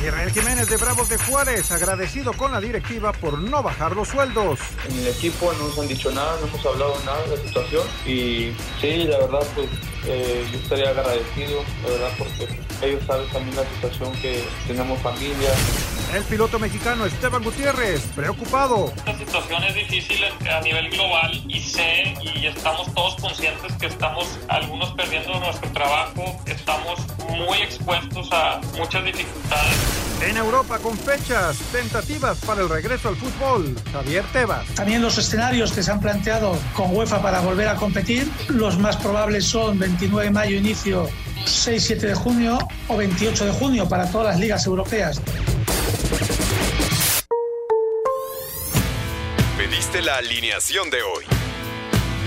Israel Jiménez de Bravos de Juárez, agradecido con la directiva por no bajar los sueldos. En el equipo no nos han dicho nada, no hemos hablado nada de la situación y sí, la verdad, pues eh, yo estaría agradecido, la verdad, porque ellos saben también la situación que tenemos familia. El piloto mexicano Esteban Gutiérrez, preocupado. La situación es difícil a nivel global y sé y estamos todos conscientes que estamos algunos perdiendo nuestro trabajo, estamos muy expuestos a muchas dificultades. En Europa con fechas tentativas para el regreso al fútbol, Javier Tebas. También los escenarios que se han planteado con UEFA para volver a competir, los más probables son 29 de mayo inicio, 6-7 de junio o 28 de junio para todas las ligas europeas. Pediste la alineación de hoy.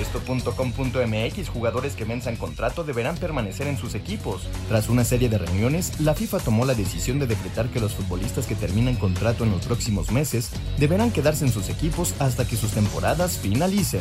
Esto.com.mx jugadores que venzan contrato deberán permanecer en sus equipos. Tras una serie de reuniones, la FIFA tomó la decisión de decretar que los futbolistas que terminan contrato en los próximos meses deberán quedarse en sus equipos hasta que sus temporadas finalicen.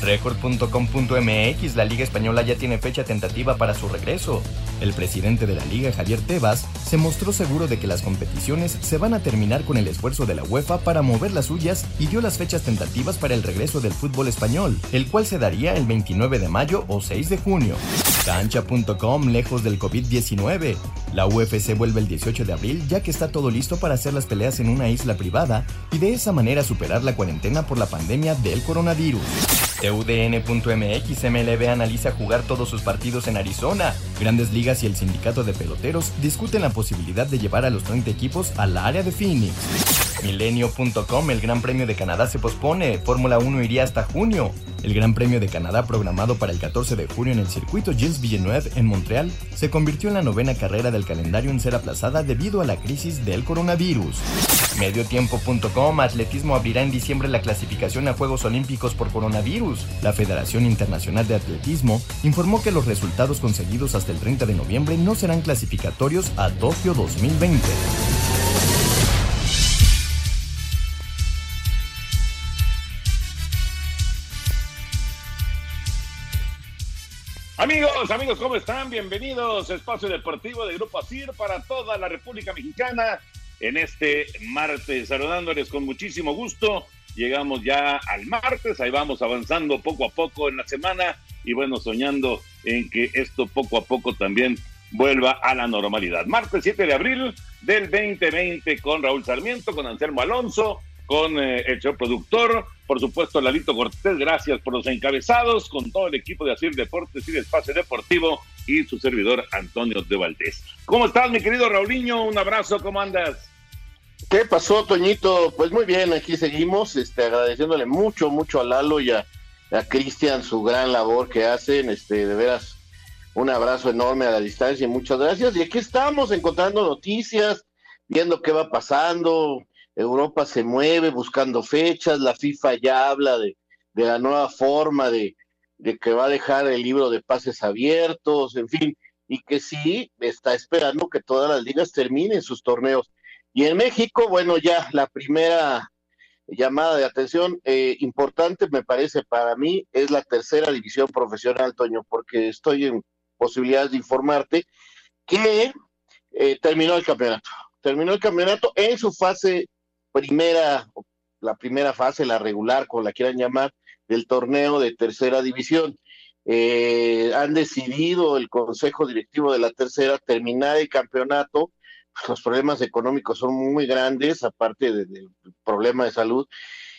Record.com.mx La Liga Española ya tiene fecha tentativa para su regreso. El presidente de la liga, Javier Tebas, se mostró seguro de que las competiciones se van a terminar con el esfuerzo de la UEFA para mover las suyas y dio las fechas tentativas para el regreso del fútbol español, el cual se daría el 29 de mayo o 6 de junio. Cancha.com lejos del COVID-19. La UFC vuelve el 18 de abril ya que está todo listo para hacer las peleas en una isla privada y de esa manera superar la cuarentena por la pandemia del coronavirus. TUDN.mx MLB analiza jugar todos sus partidos en Arizona. Grandes Ligas y el sindicato de peloteros discuten la posibilidad de llevar a los 30 equipos al área de Phoenix. Milenio.com El Gran Premio de Canadá se pospone. Fórmula 1 iría hasta junio. El Gran Premio de Canadá programado para el 14 de junio en el circuito Gilles Villeneuve en Montreal se convirtió en la novena carrera del calendario en ser aplazada debido a la crisis del coronavirus. Mediotiempo.com Atletismo abrirá en diciembre la clasificación a Juegos Olímpicos por coronavirus. La Federación Internacional de Atletismo informó que los resultados conseguidos hasta el 30 de noviembre no serán clasificatorios a Tokio 2020. Amigos, amigos, ¿cómo están? Bienvenidos a Espacio Deportivo de Grupo ASIR para toda la República Mexicana en este martes. Saludándoles con muchísimo gusto. Llegamos ya al martes, ahí vamos avanzando poco a poco en la semana y bueno, soñando en que esto poco a poco también vuelva a la normalidad. Martes 7 de abril del 2020 con Raúl Sarmiento, con Anselmo Alonso, con eh, el señor productor, por supuesto Lalito Cortés, gracias por los encabezados, con todo el equipo de Asir Deportes y de Espacio Deportivo y su servidor Antonio de Valdés. ¿Cómo estás, mi querido Raulinho? Un abrazo, ¿cómo andas? ¿Qué pasó, Toñito? Pues muy bien, aquí seguimos, este, agradeciéndole mucho, mucho a Lalo y a, a Cristian su gran labor que hacen, este, de veras, un abrazo enorme a la distancia y muchas gracias. Y aquí estamos encontrando noticias, viendo qué va pasando, Europa se mueve buscando fechas, la FIFA ya habla de, de la nueva forma de, de que va a dejar el libro de pases abiertos, en fin, y que sí está esperando que todas las ligas terminen sus torneos. Y en México, bueno, ya la primera llamada de atención eh, importante, me parece para mí, es la tercera división profesional, Toño, porque estoy en posibilidades de informarte que eh, terminó el campeonato. Terminó el campeonato en su fase primera, la primera fase, la regular, como la quieran llamar, del torneo de tercera división. Eh, han decidido el consejo directivo de la tercera terminar el campeonato. Los problemas económicos son muy grandes, aparte del problema de salud.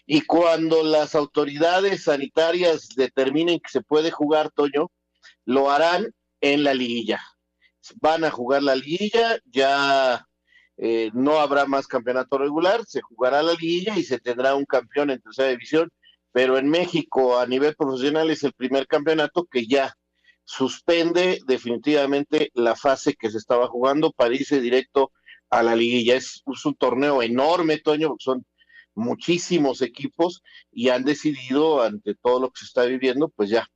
Y cuando las autoridades sanitarias determinen que se puede jugar, Toño, lo harán en la liguilla. Van a jugar la liguilla, ya eh, no habrá más campeonato regular, se jugará la liguilla y se tendrá un campeón en tercera división pero en México a nivel profesional es el primer campeonato que ya suspende definitivamente la fase que se estaba jugando para irse directo a la liguilla. Es, un torneo enorme, Toño, son muchísimos equipos y han decidido, ante todo lo que se está viviendo, pues ya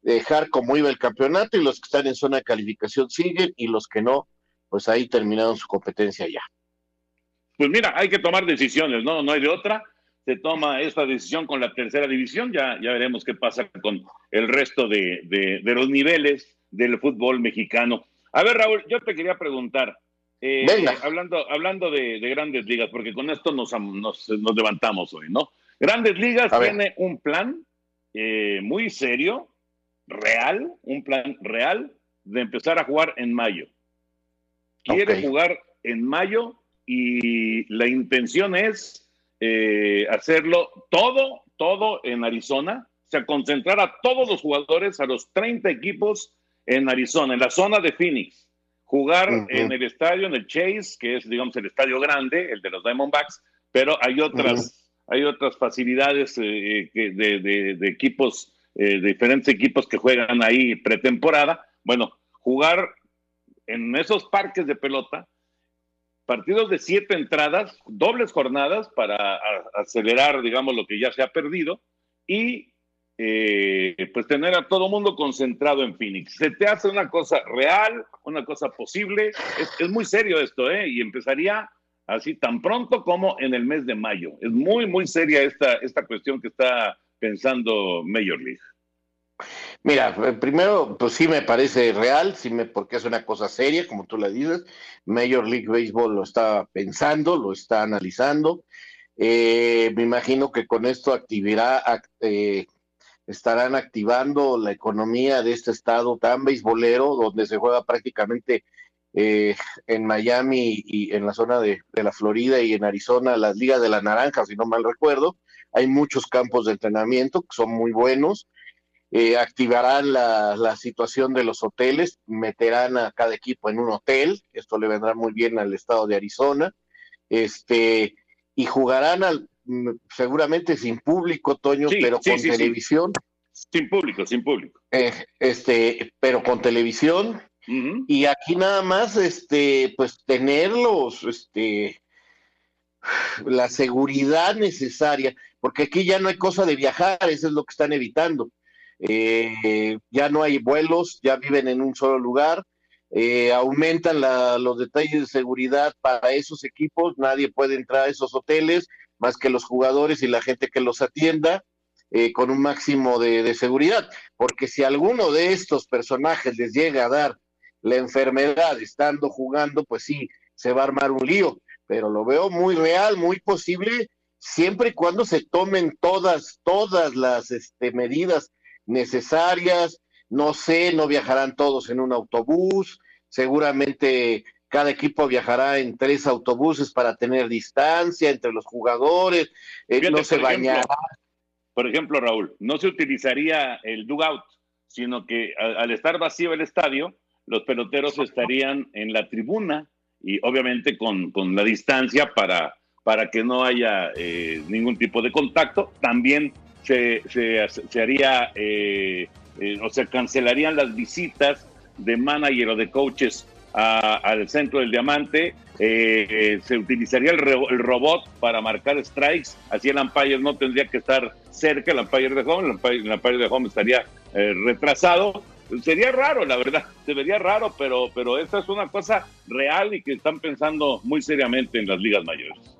dejar como iba el campeonato y los que están en zona de calificación siguen y los que no, pues ahí terminaron su competencia ya. Pues mira, hay que tomar decisiones, ¿no? No hay de otra se toma esta decisión con la tercera división, ya, ya veremos qué pasa con el resto de, de, los niveles del fútbol mexicano. A ver, Raúl, yo te quería preguntar, eh, hablando, hablando de, grandes ligas, porque con esto nos, nos, nos levantamos hoy, ¿no? Grandes ligas tiene un plan eh, muy serio, real, un plan real de empezar a jugar en mayo. Quiere jugar en mayo y la intención es eh, hacerlo todo, todo en Arizona, o sea, concentrar a todos los jugadores, a los 30 equipos en Arizona, en la zona de Phoenix, jugar en el estadio, en el Chase, que es, digamos, el estadio grande, el de los Diamondbacks, pero hay otras, hay otras facilidades eh, de, de, equipos, eh, diferentes equipos que juegan ahí pretemporada. Bueno, jugar en esos parques de pelota partidos de siete entradas, dobles jornadas para acelerar, digamos, lo que ya se ha perdido y eh, pues tener a todo mundo concentrado en Phoenix. Se te hace una cosa real, una cosa posible. Es, muy serio esto, ¿eh? Y empezaría así tan pronto como en el mes de mayo. Es muy, muy seria esta, esta cuestión que está pensando Major League. Mira, eh, primero, pues sí me parece real, sí me, porque es una cosa seria, como tú la dices. Major League Baseball lo está pensando, lo está analizando. Eh, me imagino que con esto activará, eh, estarán activando la economía de este estado tan beisbolero, donde se juega prácticamente en Miami y en la zona de, de la Florida y en Arizona, las ligas de la naranja, si no mal recuerdo. Hay muchos campos de entrenamiento que son muy buenos eh, activarán la, situación de los hoteles, meterán a cada equipo en un hotel, esto le vendrá muy bien al estado de Arizona, este, y jugarán al, mm, seguramente sin público, Toño, pero con televisión. Sin público, sin público. Eh, este, pero con televisión. Y aquí nada más, este, pues tenerlos, este, la seguridad necesaria, porque aquí ya no hay cosa de viajar, eso es lo que están evitando eh, ya no hay vuelos, ya viven en un solo lugar, eh, aumentan los detalles de seguridad para esos equipos, nadie puede entrar a esos hoteles más que los jugadores y la gente que los atienda. Eh, con un máximo de, seguridad, porque si alguno de estos personajes les llega a dar la enfermedad estando jugando, pues sí, se va a armar un lío, pero lo veo muy real, muy posible, siempre y cuando se tomen todas, todas las este, medidas necesarias, no sé, no viajarán todos en un autobús, seguramente cada equipo viajará en tres autobuses para tener distancia entre los jugadores, eh, no se bañará. Por ejemplo, Raúl, no se utilizaría el dugout, sino que al, estar vacío el estadio, los peloteros estarían en la tribuna y obviamente con, la distancia para, para que no haya eh, ningún tipo de contacto. También se, se, haría, eh, eh, o se cancelarían las visitas de manager o de coaches al centro del diamante, eh, se utilizaría el, el, robot para marcar strikes, así el umpire no tendría que estar cerca, el umpire de home, el umpire, de home estaría retrasado. Sería raro, la verdad, se vería raro, pero, pero esta es una cosa real y que están pensando muy seriamente en las ligas mayores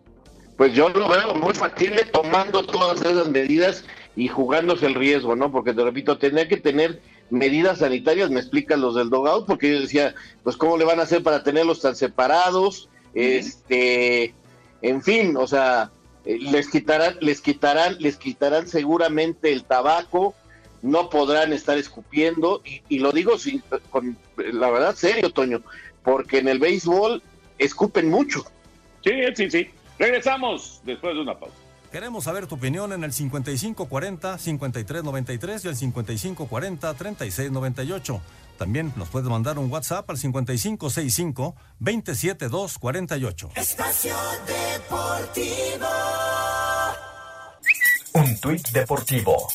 pues yo lo veo muy factible tomando todas esas medidas y jugándose el riesgo, ¿no? Porque te repito, tener que tener medidas sanitarias, me explican los del dogout, porque yo decía, pues cómo le van a hacer para tenerlos tan separados, este, en fin, o sea, eh, les quitarán, les quitarán, les quitarán seguramente el tabaco, no podrán estar escupiendo, y, lo digo sin, con la verdad serio, Toño, porque en el béisbol escupen mucho. Sí, sí, sí. Regresamos después de una pausa. Queremos saber tu opinión en el 5540-5393 y el 5540-3698. También nos puedes mandar un WhatsApp al 5565-27248. Espacio Deportivo. Un tuit deportivo.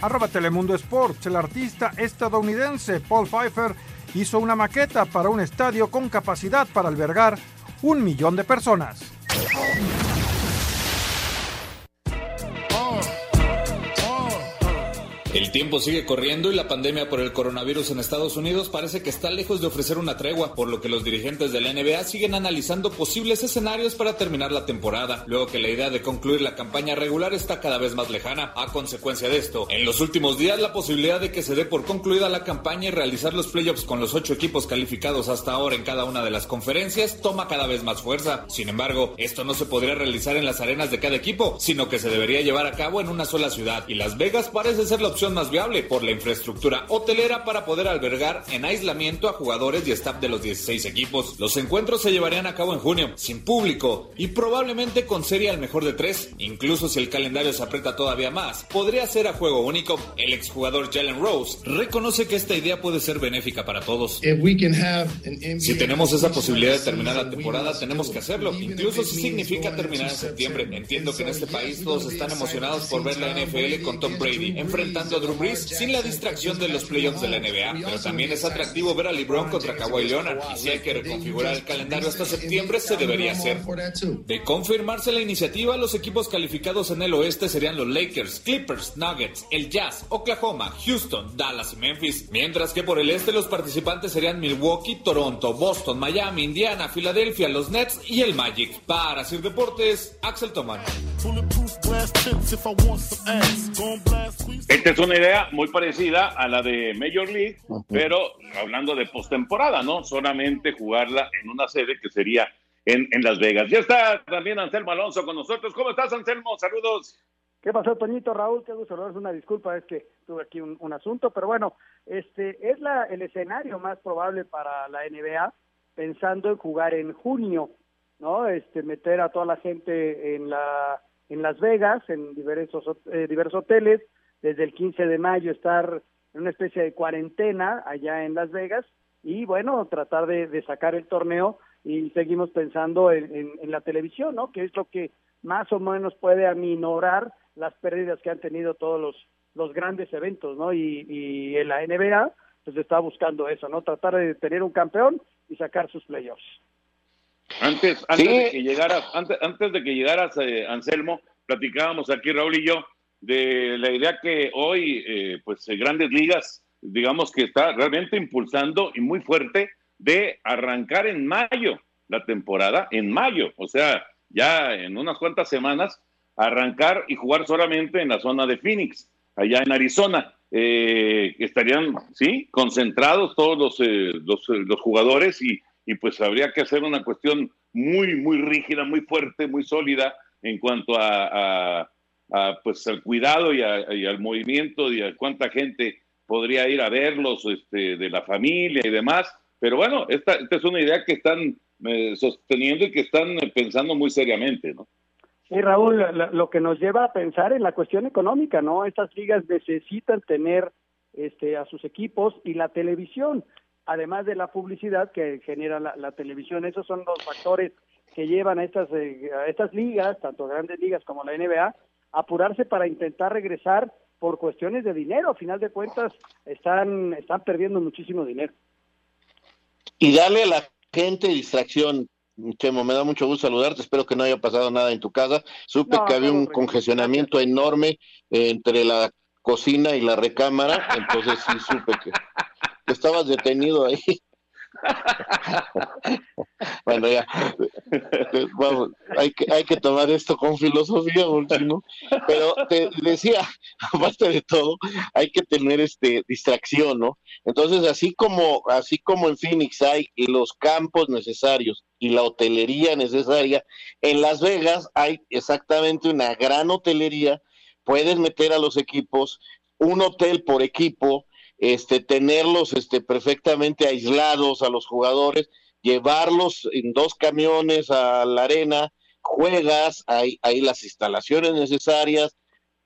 Arroba Telemundo Sports, el artista estadounidense Paul Pfeiffer hizo una maqueta para un estadio con capacidad para albergar un millón de personas. El tiempo sigue corriendo y la pandemia por el coronavirus en Estados Unidos parece que está lejos de ofrecer una tregua, por lo que los dirigentes de la NBA siguen analizando posibles escenarios para terminar la temporada, luego que la idea de concluir la campaña regular está cada vez más lejana. A consecuencia de esto, en los últimos días la posibilidad de que se dé por concluida la campaña y realizar los playoffs con los ocho equipos calificados hasta ahora en cada una de las conferencias toma cada vez más fuerza. Sin embargo, esto no se podría realizar en las arenas de cada equipo, sino que se debería llevar a cabo en una sola ciudad, y Las Vegas parece ser la opción más viable por la infraestructura hotelera para poder albergar en aislamiento a jugadores y staff de los 16 equipos. Los encuentros se llevarían a cabo en junio, sin público y probablemente con serie al mejor de tres. Incluso si el calendario se aprieta todavía más, podría ser a juego único. El exjugador Jalen Rose reconoce que esta idea puede ser benéfica para todos. Si tenemos esa posibilidad de terminar la temporada, tenemos que hacerlo, incluso si significa terminar en septiembre. Entiendo que en este país todos están emocionados por ver la NFL con Tom Brady enfrentando a Drew Brees sin la distracción de los playoffs de la NBA, pero también es atractivo ver a LeBron contra Kawhi Leonard y si hay que reconfigurar el calendario hasta septiembre se debería hacer. De confirmarse la iniciativa, los equipos calificados en el oeste serían los Lakers, Clippers, Nuggets, el Jazz, Oklahoma, Houston, Dallas y Memphis, mientras que por el este los participantes serían Milwaukee, Toronto, Boston, Miami, Indiana, Filadelfia, los Nets y el Magic. Para Sir Deportes, Axel Toman. Esta es una idea muy parecida a la de Major League, pero hablando de postemporada, ¿no? Solamente jugarla en una sede que sería en, en, Las Vegas. Ya está también Anselmo Alonso con nosotros. ¿Cómo estás, Anselmo? Saludos. ¿Qué pasó, Toñito? Raúl, qué gusto, es una disculpa, es que tuve aquí un, un, asunto, pero bueno, este es la, el escenario más probable para la NBA, pensando en jugar en junio, ¿no? Este, meter a toda la gente en la en Las Vegas, en diversos, eh, diversos hoteles, desde el 15 de mayo estar en una especie de cuarentena allá en Las Vegas y bueno, tratar de, sacar el torneo y seguimos pensando en, la televisión, ¿no? Que es lo que más o menos puede aminorar las pérdidas que han tenido todos los, los grandes eventos, ¿no? Y, y en la NBA pues está buscando eso, ¿no? Tratar de tener un campeón y sacar sus playoffs. Antes, antes de que llegaras, antes, antes de que llegaras, eh, Anselmo, platicábamos aquí Raúl y yo de la idea que hoy, eh, pues, eh, Grandes Ligas, digamos que está realmente impulsando y muy fuerte de arrancar en mayo la temporada, en mayo, o sea, ya en unas cuantas semanas, arrancar y jugar solamente en la zona de Phoenix, allá en Arizona. estarían, sí, concentrados todos los, los, los jugadores y y pues habría que hacer una cuestión muy, muy rígida, muy fuerte, muy sólida en cuanto a, pues al cuidado y, al movimiento y a cuánta gente podría ir a verlos este, de la familia y demás. Pero bueno, esta, es una idea que están eh, sosteniendo y que están pensando muy seriamente, ¿no? Sí, Raúl, lo que nos lleva a pensar en la cuestión económica, ¿no? Estas ligas necesitan tener este, a sus equipos y la televisión además de la publicidad que genera la, televisión. Esos son los factores que llevan a estas, eh, a estas ligas, tanto grandes ligas como la NBA, a apurarse para intentar regresar por cuestiones de dinero. A final de cuentas, están, están perdiendo muchísimo dinero. Y darle a la gente distracción. Chemo, me da mucho gusto saludarte. Espero que no haya pasado nada en tu casa. Supe que había un congestionamiento enorme entre la cocina y la recámara, entonces sí supe que estabas detenido ahí. bueno, ya, vamos, hay que, hay que tomar esto con filosofía, ¿no? Pero te decía, aparte de todo, hay que tener este distracción, ¿no? Entonces, así como, así como en Phoenix hay los campos necesarios y la hotelería necesaria. En Las Vegas hay exactamente una gran hotelería, puedes meter a los equipos, un hotel por equipo, este, tenerlos este, perfectamente aislados a los jugadores, llevarlos en dos camiones a la arena, juegas, hay, hay las instalaciones necesarias,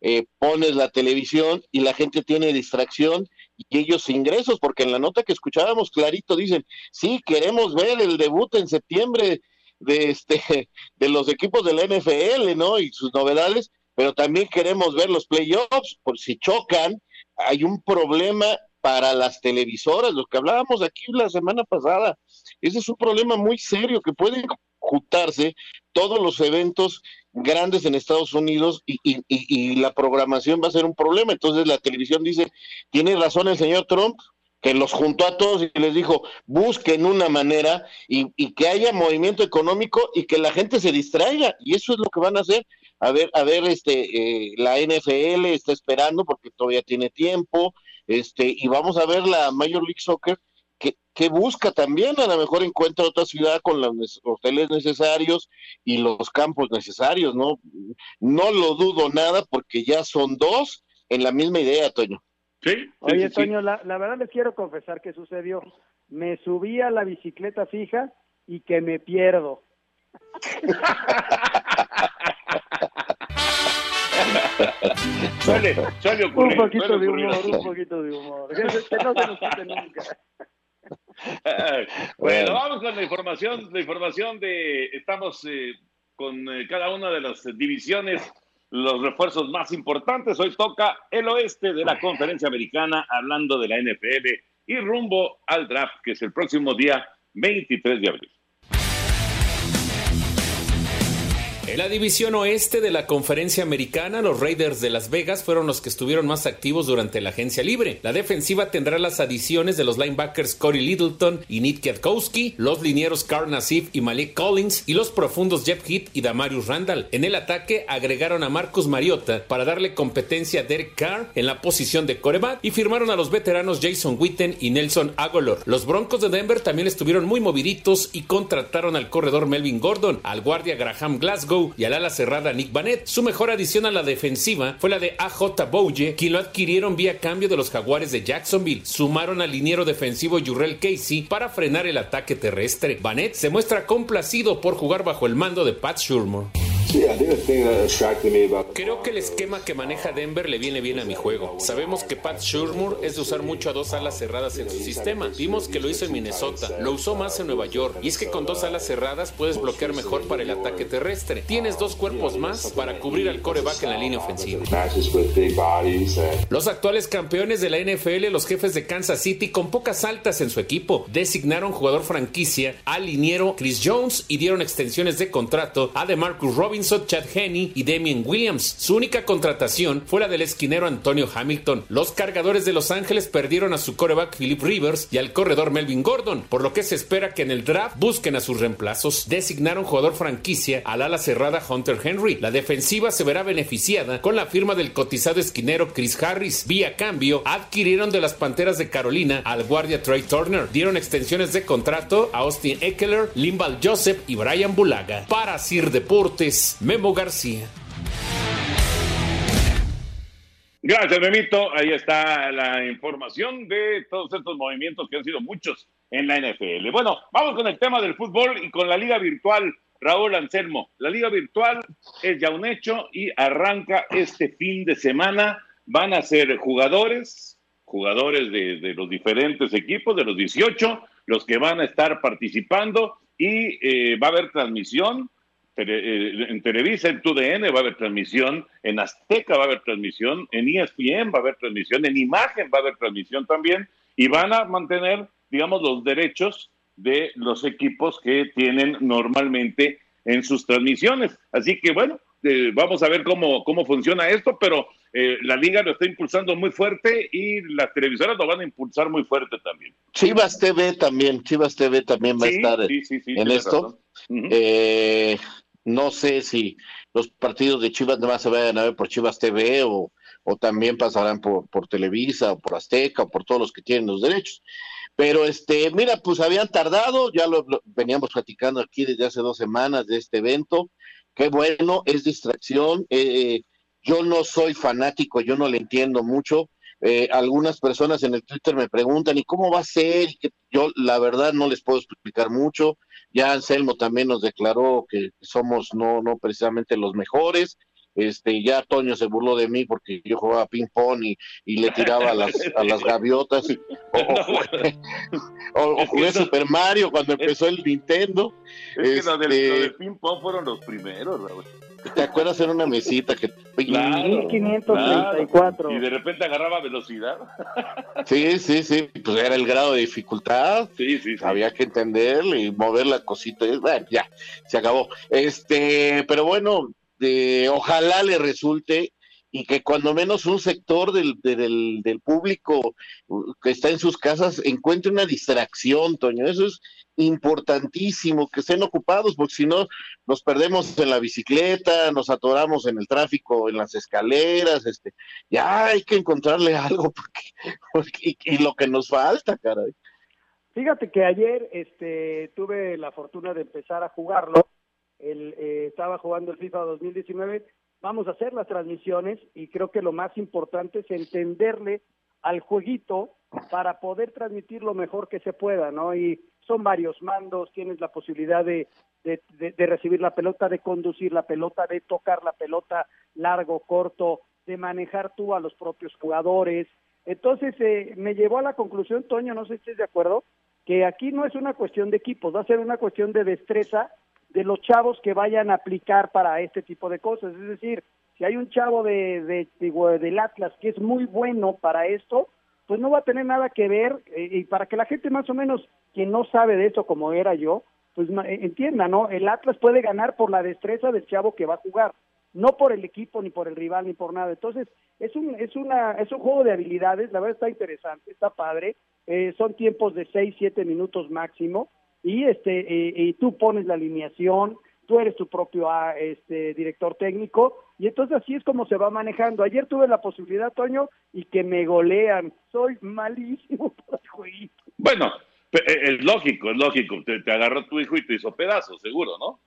eh, pones la televisión y la gente tiene distracción y ellos ingresos, porque en la nota que escuchábamos clarito dicen, sí, queremos ver el debut en septiembre de este de los equipos del NFL, ¿no? Y sus novedades, pero también queremos ver los playoffs, por si chocan, hay un problema para las televisoras, lo que hablábamos aquí la semana pasada. Ese es un problema muy serio que pueden juntarse todos los eventos grandes en Estados Unidos y, y, la programación va a ser un problema. Entonces la televisión dice, tiene razón el señor Trump, que los juntó a todos y les dijo, busquen una manera y, que haya movimiento económico y que la gente se distraiga. Y eso es lo que van a hacer. A ver, a ver, este, eh, la NFL está esperando porque todavía tiene tiempo, este, y vamos a ver la Major League Soccer que, que, busca también, a lo mejor encuentra otra ciudad con los hoteles necesarios y los campos necesarios, ¿no? No lo dudo nada porque ya son dos en la misma idea, Toño. Sí. Oye, sí, Toño, la, la verdad les quiero confesar que sucedió. Me subí a la bicicleta fija y que me pierdo. suele, suele ocurrir, un poquito suele de humor, un poquito de humor. Que, que no se nos quite nunca. bueno, vamos con la información, la información de, estamos eh, con eh, cada una de las divisiones, los refuerzos más importantes. Hoy toca el oeste de la conferencia americana, hablando de la NFL y rumbo al draft, que es el próximo día 23 de abril. En la división oeste de la conferencia americana, los Raiders de Las Vegas fueron los que estuvieron más activos durante la agencia libre. La defensiva tendrá las adiciones de los linebackers Corey Littleton y Nick Kwiatkowski, los linieros Carl Nassif y Malik Collins y los profundos Jeff Heath y Damarius Randall. En el ataque agregaron a Marcus Mariota para darle competencia a Derek Carr en la posición de coreback y firmaron a los veteranos Jason Witten y Nelson Agolor. Los Broncos de Denver también estuvieron muy moviditos y contrataron al corredor Melvin Gordon, al guardia Graham Glasgow y al ala cerrada Nick Vanette. Su mejor adición a la defensiva fue la de AJ Bouye, quien lo adquirieron vía cambio de los Jaguares de Jacksonville. Sumaron al liniero defensivo Jurrell Casey para frenar el ataque terrestre. Vanette se muestra complacido por jugar bajo el mando de Pat Shurmur. Creo que el esquema que maneja Denver le viene bien a mi juego. Sabemos que Pat Shurmur es de usar mucho a dos alas cerradas en su sistema. Vimos que lo hizo en Minnesota, lo usó más en Nueva York. Y es que con dos alas cerradas puedes bloquear mejor para el ataque terrestre. Tienes dos cuerpos más para cubrir al coreback en la línea ofensiva. Los actuales campeones de la NFL, los jefes de Kansas City, con pocas altas en su equipo, designaron jugador franquicia al liniero Chris Jones y dieron extensiones de contrato a DeMarcus Robinson, Chad Henney y Damien Williams. Su única contratación fue la del esquinero Antonio Hamilton. Los cargadores de Los Ángeles perdieron a su coreback Philip Rivers y al corredor Melvin Gordon, por lo que se espera que en el draft busquen a sus reemplazos. Designaron jugador franquicia al ala cerrada Hunter Henry. La defensiva se verá beneficiada con la firma del cotizado esquinero Chris Harris. Vía cambio, adquirieron de las Panteras de Carolina al guardia Trey Turner. Dieron extensiones de contrato a Austin Eckler, Limbal Joseph y Brian Bulaga. Para Sir Deportes, Memo García. Gracias, Memito. Ahí está la información de todos estos movimientos que han sido muchos en la NFL. Bueno, vamos con el tema del fútbol y con la liga virtual. Raúl Anselmo, la liga virtual es ya un hecho y arranca este fin de semana. Van a ser jugadores, jugadores de, los diferentes equipos, de los 18, los que van a estar participando y eh, va a haber transmisión en Televisa, en TUDN va a haber transmisión, en Azteca va a haber transmisión, en ESPN va a haber transmisión, en Imagen va a haber transmisión también, y van a mantener, digamos, los derechos de los equipos que tienen normalmente en sus transmisiones. Así que, bueno, eh, vamos a ver cómo, cómo funciona esto, pero eh, la liga lo está impulsando muy fuerte y las televisoras lo van a impulsar muy fuerte también. Chivas TV también, Chivas TV también va Sí, a estar sí, sí, sí, en esto. Eh, no sé si los partidos de Chivas nomás se vayan a ver por Chivas TV o, o también pasarán por, por Televisa o por Azteca o por todos los que tienen los derechos. Pero este, mira, pues habían tardado, ya lo, lo veníamos platicando aquí desde hace dos semanas de este evento. Qué bueno, es distracción. Eh, yo no soy fanático, yo no le entiendo mucho. Eh, algunas personas en el Twitter me preguntan, ¿y cómo va a ser? Y que yo, la verdad, no les puedo explicar mucho. Ya Anselmo también nos declaró que somos no, no precisamente los mejores. Este, ya Toño se burló de mí porque yo jugaba ping pong y, y le tiraba a las, a las gaviotas. o, o jugué, o- o jugué Super Mario cuando empezó el Nintendo. Es que lo del, Este, lo del ping pong fueron los primeros, Raúl. ¿Te acuerdas? Era una mesita que... Claro, 1534. claro. Y de repente agarraba velocidad. Sí, sí, sí, pues era el grado de dificultad. Sí, sí, sí. Había que entenderle y mover la cosita. y, Bueno, ya, se acabó. Este, pero bueno, eh, ojalá le resulte y que cuando menos un sector del, de- del, del público uh, que está en sus casas encuentre una distracción, Toño. Eso es importantísimo, que estén ocupados, porque si no nos perdemos en la bicicleta, nos atoramos en el tráfico, en las escaleras, este, ya hay que encontrarle algo, porque, porque- y, y lo que nos falta, caray. Fíjate que ayer este, tuve la fortuna de empezar a jugarlo. El, eh, estaba jugando el FIFA 2019. Vamos a hacer las transmisiones y creo que lo más importante es entenderle al jueguito para poder transmitir lo mejor que se pueda, ¿no? Y son varios mandos, tienes la posibilidad de, de, recibir la pelota, de conducir la pelota, de tocar la pelota largo, corto, de manejar tú a los propios jugadores. Entonces eh, me llevó a la conclusión, Toño, no sé si estés de acuerdo, que aquí no es una cuestión de equipos, va a ser una cuestión de destreza de los chavos que vayan a aplicar para este tipo de cosas. Es decir, si hay un chavo de, de, del Atlas que es muy bueno para esto, pues no va a tener nada que ver, eh, y para que la gente más o menos que no sabe de esto como era yo, pues eh, entienda, ¿no? El Atlas puede ganar por la destreza del chavo que va a jugar, no por el equipo, ni por el rival, ni por nada. Entonces, es un, es una, es un juego de habilidades, la verdad está interesante, está padre, eh, son tiempos de 6, 7 minutos máximo, y este, eh, y tú pones la alineación, tú eres tu propio ah, este, director técnico, y entonces así es como se va manejando. Ayer tuve la posibilidad, Toño, y que me golean. Soy malísimo para el jueguito. Bueno, eh, es lógico, es lógico. Te, te agarró tu hijo y te hizo pedazos, seguro, ¿no?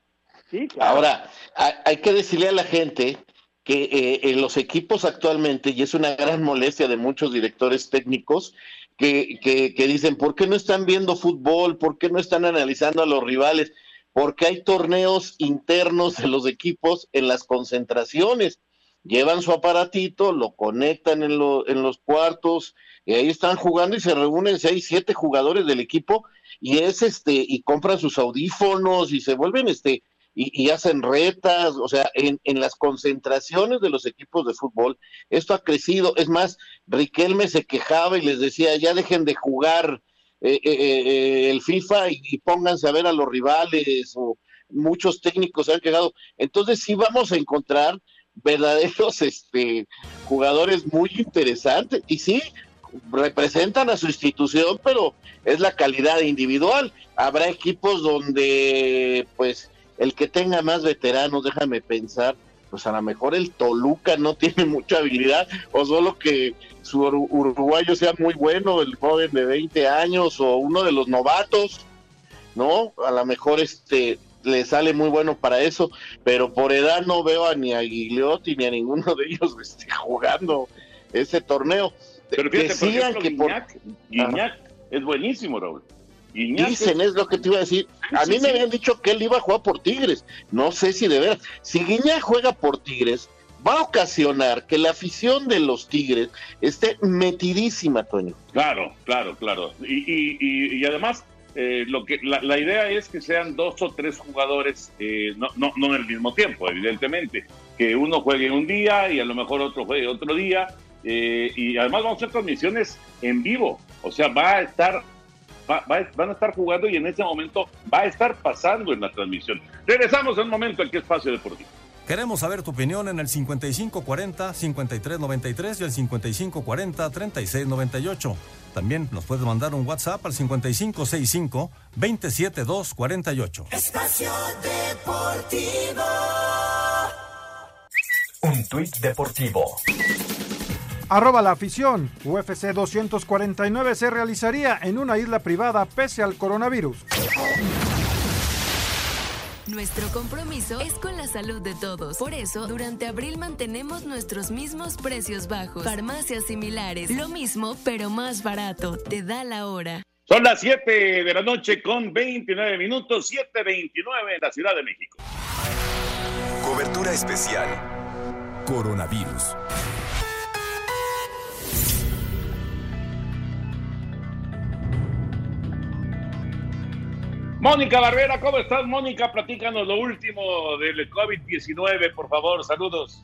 Sí, Ahora, hay, hay que decirle a la gente que eh, en los equipos actualmente, y es una gran molestia de muchos directores técnicos, que, que, que dicen, ¿por qué no están viendo fútbol? ¿Por qué no están analizando a los rivales? Porque hay torneos internos de los equipos en las concentraciones. Llevan su aparatito, lo conectan en, lo- en los cuartos, y ahí están jugando y se reúnen seis, siete jugadores del equipo, y es este, y compran sus audífonos y se vuelven este, y, y hacen retas, o sea, en, las concentraciones de los equipos de fútbol, esto ha crecido. Es más, Riquelme se quejaba y les decía, ya dejen de jugar eh, eh, eh, el FIFA y, y pónganse a ver a los rivales, o muchos técnicos se han quejado. Entonces sí vamos a encontrar verdaderos este, jugadores muy interesantes y sí, representan a su institución, pero es la calidad individual. Habrá equipos donde, pues, el que tenga más veteranos, déjame pensar, pues a lo mejor el Toluca no tiene mucha habilidad, o solo que su ur- uruguayo sea muy bueno, el joven de 20 años, o uno de los novatos, ¿no? A lo mejor este le sale muy bueno para eso, pero por edad no veo a ni a Gigliotti ni a ninguno de ellos este, jugando ese torneo. Pero fíjate, por Decían ejemplo, que por- Guiñac es buenísimo, Raúl. Guiñac Dicen, es lo que te iba a decir. A Sí, mí sí, me habían dicho que él iba a jugar por Tigres. No sé si de veras. Si Guiñac juega por Tigres, va a ocasionar que la afición de los Tigres esté metidísima, Toño. Claro, claro, claro. Y, y, y, y además, eh, lo que la, la idea es que sean dos o tres jugadores, eh, no, no, no al mismo tiempo, evidentemente. Que uno juegue un día y a lo mejor otro juegue otro día. eh, y además vamos a hacer transmisiones en vivo. O sea, va a estar, va- va a- van a estar jugando y en ese momento va a estar pasando en la transmisión. Regresamos en un momento aquí Espacio Deportivo. Queremos saber tu opinión en el 5540-5393 y el 5540-3698. También nos puedes mandar un WhatsApp al 5565-27248. Espacio Deportivo. Un tuit deportivo. Arroba la afición. UFC 249 se realizaría en una isla privada pese al coronavirus. Nuestro compromiso es con la salud de todos. Por eso, durante abril mantenemos nuestros mismos precios bajos. Farmacias similares. Lo mismo, pero más barato. Te da la hora. Son las 7 de la noche con 29 minutos, 7.29 en la Ciudad de México. Cobertura especial. Coronavirus. Mónica Barrera, ¿cómo estás, Mónica? Platícanos lo último del COVID-19, por favor. Saludos.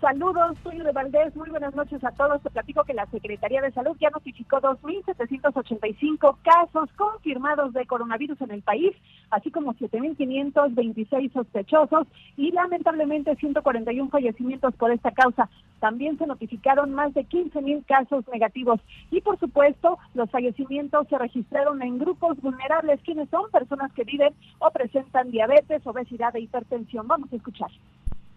Saludos, Tulio de Valdés, muy buenas noches a todos. Te platico que la Secretaría de Salud ya notificó 2.785 casos confirmados de coronavirus en el país, así como 7.526 sospechosos y lamentablemente 141 fallecimientos por esta causa. También se notificaron más de 15.000 casos negativos. Y por supuesto los fallecimientos se registraron en grupos vulnerables, quienes son personas que viven o presentan diabetes, obesidad e hipertensión. Vamos a escuchar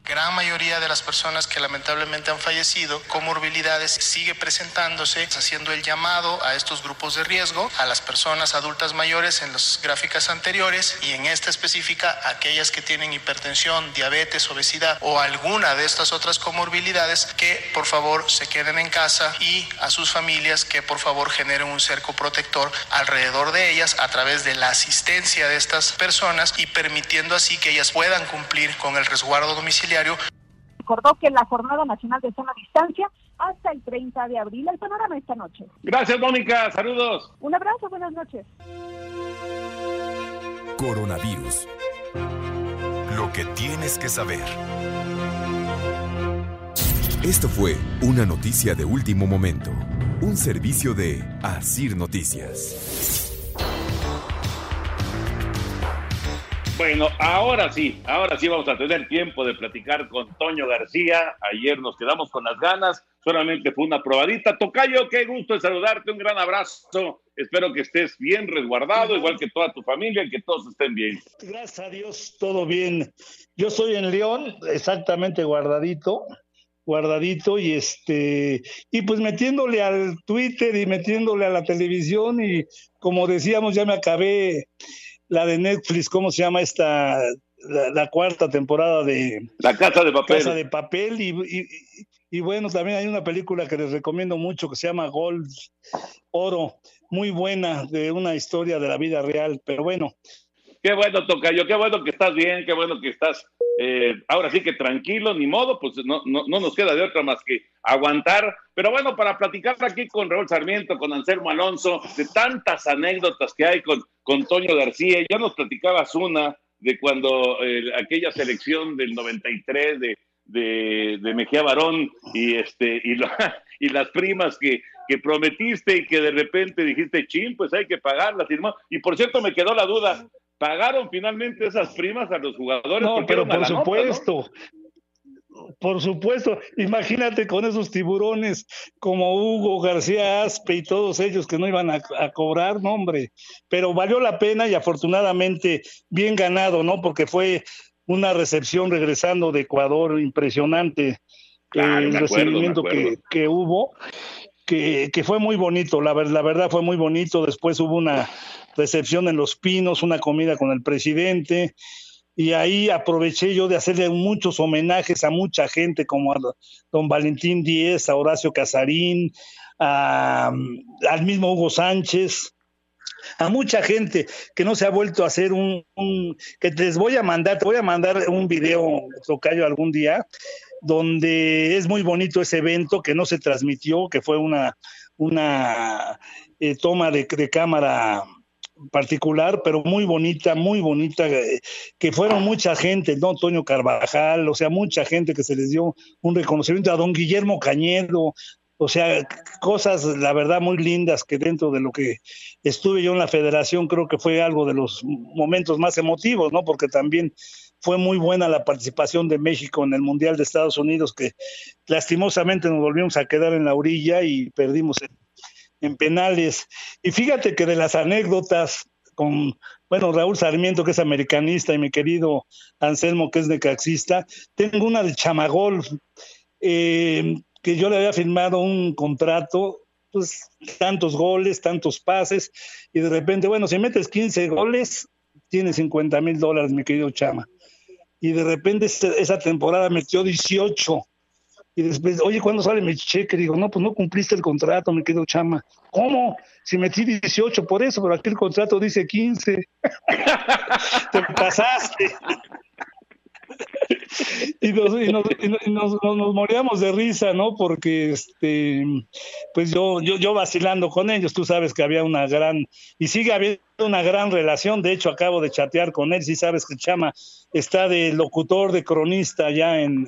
gran mayoría de las personas que lamentablemente han fallecido, comorbilidades sigue presentándose, haciendo el llamado a estos grupos de riesgo, a las personas adultas mayores en las gráficas anteriores y en esta específica aquellas que tienen hipertensión, diabetes, obesidad o alguna de estas otras comorbilidades que por favor se queden en casa y a sus familias que por favor generen un cerco protector alrededor de ellas a través de la asistencia de estas personas y permitiendo así que ellas puedan cumplir con el resguardo domiciliario Recordó que la Jornada Nacional de Sana Distancia hasta el 30 de abril. El panorama esta noche. Gracias, Mónica. Saludos. Un abrazo, buenas noches. Coronavirus. Lo que tienes que saber. Esto fue una noticia de último momento. Un servicio de Asir Noticias. Bueno, ahora sí, ahora sí vamos a tener tiempo de platicar con Toño García. Ayer nos quedamos con las ganas, solamente fue una probadita. Tocayo, qué gusto de saludarte, un gran abrazo. Espero que estés bien resguardado, igual que toda tu familia, y que todos estén bien. Gracias a Dios, todo bien. Yo soy en León, exactamente guardadito, guardadito y este y pues metiéndole al Twitter y metiéndole a la televisión y como decíamos ya me acabé la de Netflix, ¿cómo se llama esta? La, cuarta temporada de La Casa de Papel. Casa de Papel y, y, bueno, también hay una película que les recomiendo mucho que se llama Gold, Oro, muy buena, de una historia de la vida real, pero bueno. Qué bueno, Tocayo, qué bueno que estás bien, qué bueno que estás eh, ahora sí que tranquilo, ni modo, pues no, no, no, nos queda de otra más que aguantar. Pero bueno, para platicar aquí con Raúl Sarmiento, con Anselmo Alonso, de tantas anécdotas que hay con, con Toño García, ya nos platicabas una de cuando aquella selección del 93 de, de, de Mejía Barón y, este, y las primas que, que prometiste y que de repente dijiste, chin, pues hay que pagarlas. Y por cierto, me quedó la duda, ¿pagaron finalmente esas primas a los jugadores? No, pero por supuesto. Por supuesto, imagínate con esos tiburones como Hugo García Aspe y todos ellos que no iban a, cobrar, no hombre, pero valió la pena y afortunadamente bien ganado, ¿no? Porque fue una recepción regresando de Ecuador impresionante, el recibimiento que, que, hubo, que, fue muy bonito, la, la verdad fue muy bonito, después hubo una recepción en Los Pinos, una comida con el presidente, y ahí aproveché yo de hacerle muchos homenajes a mucha gente, como a don Valentín Díez, a Horacio Casarín, a, al mismo Hugo Sánchez, a mucha gente que no se ha vuelto a hacer un, que les voy a mandar, te voy a mandar un video, Tocayo, algún día, donde es muy bonito ese evento que no se transmitió, que fue una, una eh, toma de, de cámara particular, pero muy bonita, muy bonita, eh, que fueron mucha gente, ¿no? Antonio Carvajal, o sea, mucha gente que se les dio un reconocimiento a don Guillermo Cañedo, o sea, cosas, la verdad, muy lindas que dentro de lo que estuve yo en la federación, creo que fue algo de los momentos más emotivos, ¿no? Porque también fue muy buena la participación de México en el Mundial de Estados Unidos, que lastimosamente nos volvimos a quedar en la orilla y perdimos en penales. Y fíjate que de las anécdotas con, bueno, Raúl Sarmiento, que es americanista, y mi querido Anselmo, que es necaxista, tengo una de Chamagol. Eh, que yo le había firmado un contrato, pues tantos goles, tantos pases, y de repente, bueno, si metes 15 goles, tienes 50 mil dólares, mi querido Chama. Y de repente esa temporada metió 18 y después, oye, ¿cuándo sale mi cheque? Digo, no, pues no cumpliste el contrato, me quedo chama. ¿Cómo? Si metí 18 por eso, pero aquí el contrato dice 15. Te pasaste y, nos, moríamos de risa, ¿no? Porque, este, pues yo, yo, yo vacilando con ellos, tú sabes que había una gran, y sigue habiendo una gran relación, de hecho acabo de chatear con él, si sabes que Chama está de locutor, de cronista ya en,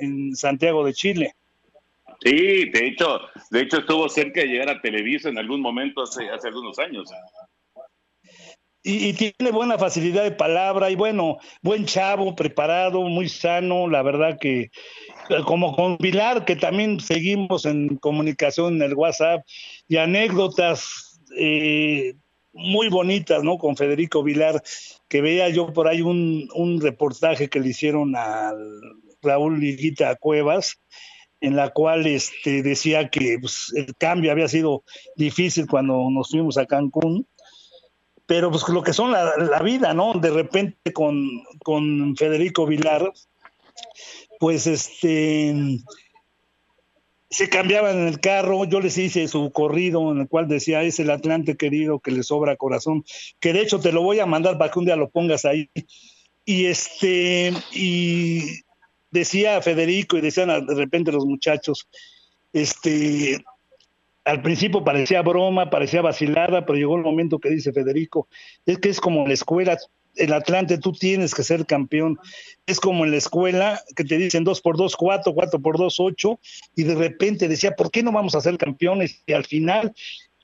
en, Santiago de Chile. Sí, de hecho, de hecho estuvo cerca de llegar a Televisa en algún momento hace, hace algunos años y, tiene buena facilidad de palabra y bueno, buen chavo, preparado, muy sano, la verdad que como con Pilar, que también seguimos en comunicación en el WhatsApp y anécdotas eh, muy bonitas, ¿no? Con Federico Vilar, que veía yo por ahí un, un reportaje que le hicieron a Raúl Liguita Cuevas, en la cual este, decía que pues, el cambio había sido difícil cuando nos fuimos a Cancún pero pues lo que son la, vida, ¿no? De repente con, con, Federico Vilar, pues este se cambiaban en el carro, yo les hice su corrido en el cual decía, es el Atlante querido que le sobra corazón, que de hecho te lo voy a mandar para que un día lo pongas ahí. Y este, y decía Federico y decían de repente los muchachos, este, al principio parecía broma, parecía vacilada, pero llegó el momento que dice Federico, es que es como la escuela, el Atlante tú tienes que ser campeón, es como en la escuela que te dicen 2 por 2, 4, 4 por 2, 8, y de repente decía, ¿por qué no vamos a ser campeones? Y al final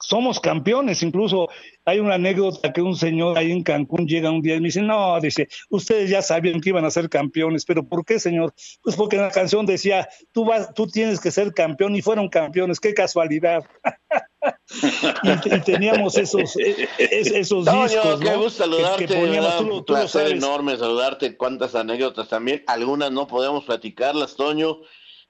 somos campeones. Incluso hay una anécdota que un señor ahí en Cancún llega un día y me dice, no, dice, ustedes ya sabían que iban a ser campeones, pero ¿por qué, señor? Pues porque la canción decía, tú, vas, tú tienes que ser campeón y fueron campeones, qué casualidad. y, teníamos esos, e, e, esos discos. Qué gusto saludarte, un placer enorme saludarte, cuántas anécdotas también, algunas no podemos platicarlas, Toño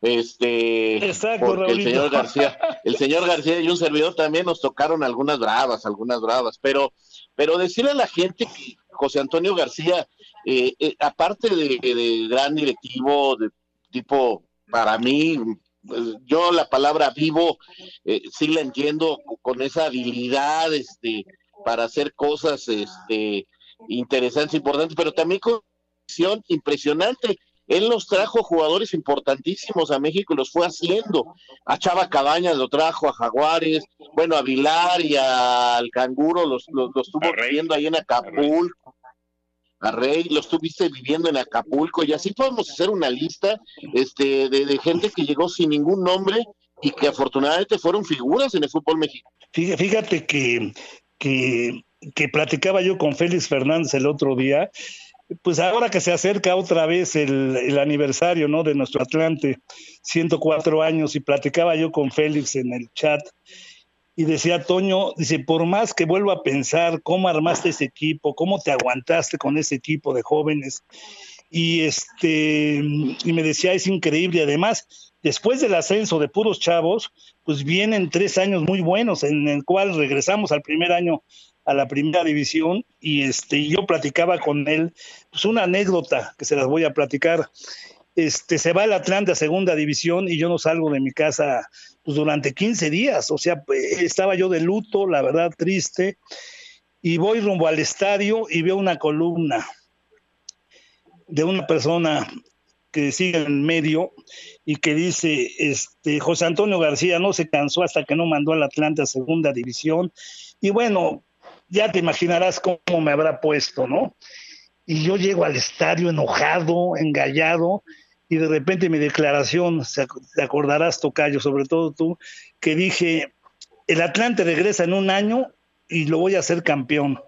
este porque el señor García, el señor García y un servidor también nos tocaron algunas bravas, algunas bravas, pero, pero decirle a la gente que José Antonio García, eh, eh, aparte de, gran directivo, de tipo, para mí, pues, yo la palabra vivo eh, sí la entiendo con esa habilidad este, para hacer cosas este, interesantes, importantes, pero también con visión impresionante él nos trajo jugadores importantísimos a México y los fue haciendo. A Chava Cabañas lo trajo, a Jaguares, bueno, a Vilar y al Canguro los, los, estuvo viviendo ahí en Acapulco. A Rey, los estuviste viviendo en Acapulco y así podemos hacer una lista este, de, gente que llegó sin ningún nombre y que afortunadamente fueron figuras en el fútbol mexicano. Fíjate que, que, que platicaba yo con Félix Fernández el otro día pues ahora que se acerca otra vez el, aniversario ¿no? de nuestro Atlante, 104 años, y platicaba yo con Félix en el chat, y decía Toño, dice, por más que vuelva a pensar cómo armaste ese equipo, cómo te aguantaste con ese equipo de jóvenes, y este, y me decía, es increíble, además, después del ascenso de puros chavos, pues vienen tres años muy buenos, en el cual regresamos al primer año a la primera división y este yo platicaba con él pues una anécdota que se las voy a platicar. Este se va el Atlante a segunda división y yo no salgo de mi casa pues durante 15 días o sea estaba yo de luto la verdad triste y voy rumbo al estadio y veo una columna de una persona que sigue en medio y que dice este José Antonio García no se cansó hasta que no mandó al Atlante a segunda división y bueno, ya te imaginarás cómo me habrá puesto, ¿no? Y yo llego al estadio enojado, engallado, y de repente mi declaración, te acordarás, Tocayo, sobre todo tú, que dije, el Atlante regresa en un año y lo voy a hacer campeón.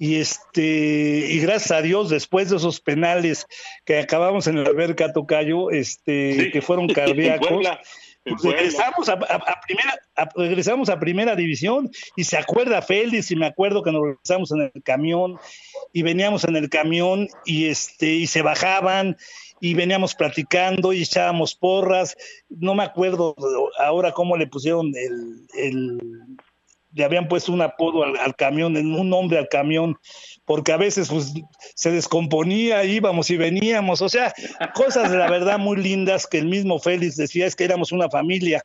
Y este, y gracias a Dios, después de esos penales que acabamos en el alberca Tocayo, este, que fueron cardíacos, regresamos a, primera, regresamos a primera división y se acuerda Félix y me acuerdo que nos regresamos en el camión y veníamos en el camión y este y se bajaban y veníamos platicando y echábamos porras. No me acuerdo ahora cómo le pusieron el, el le habían puesto un apodo al, camión, un nombre al camión, porque a veces pues, se descomponía, íbamos y veníamos, o sea, cosas de la verdad muy lindas que el mismo Félix decía, es que éramos una familia.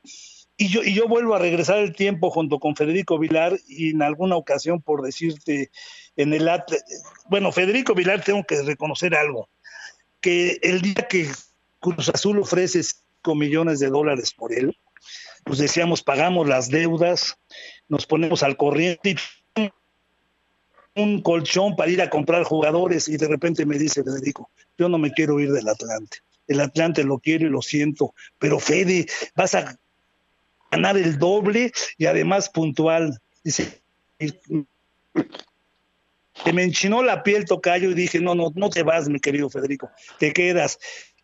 Y yo, y yo vuelvo a regresar el tiempo junto con Federico Vilar y en alguna ocasión por decirte en el bueno, Federico Vilar tengo que reconocer algo, que el día que Cruz Azul ofrece 5 millones de dólares por él, pues decíamos, pagamos las deudas, nos ponemos al corriente y un colchón para ir a comprar jugadores y de repente me dice Federico, yo no me quiero ir del Atlante. El Atlante lo quiero y lo siento, pero Fede, vas a ganar el doble y además puntual. Dice, se me enchinó la piel tocayo y dije, no, no, no te vas, mi querido Federico, te quedas.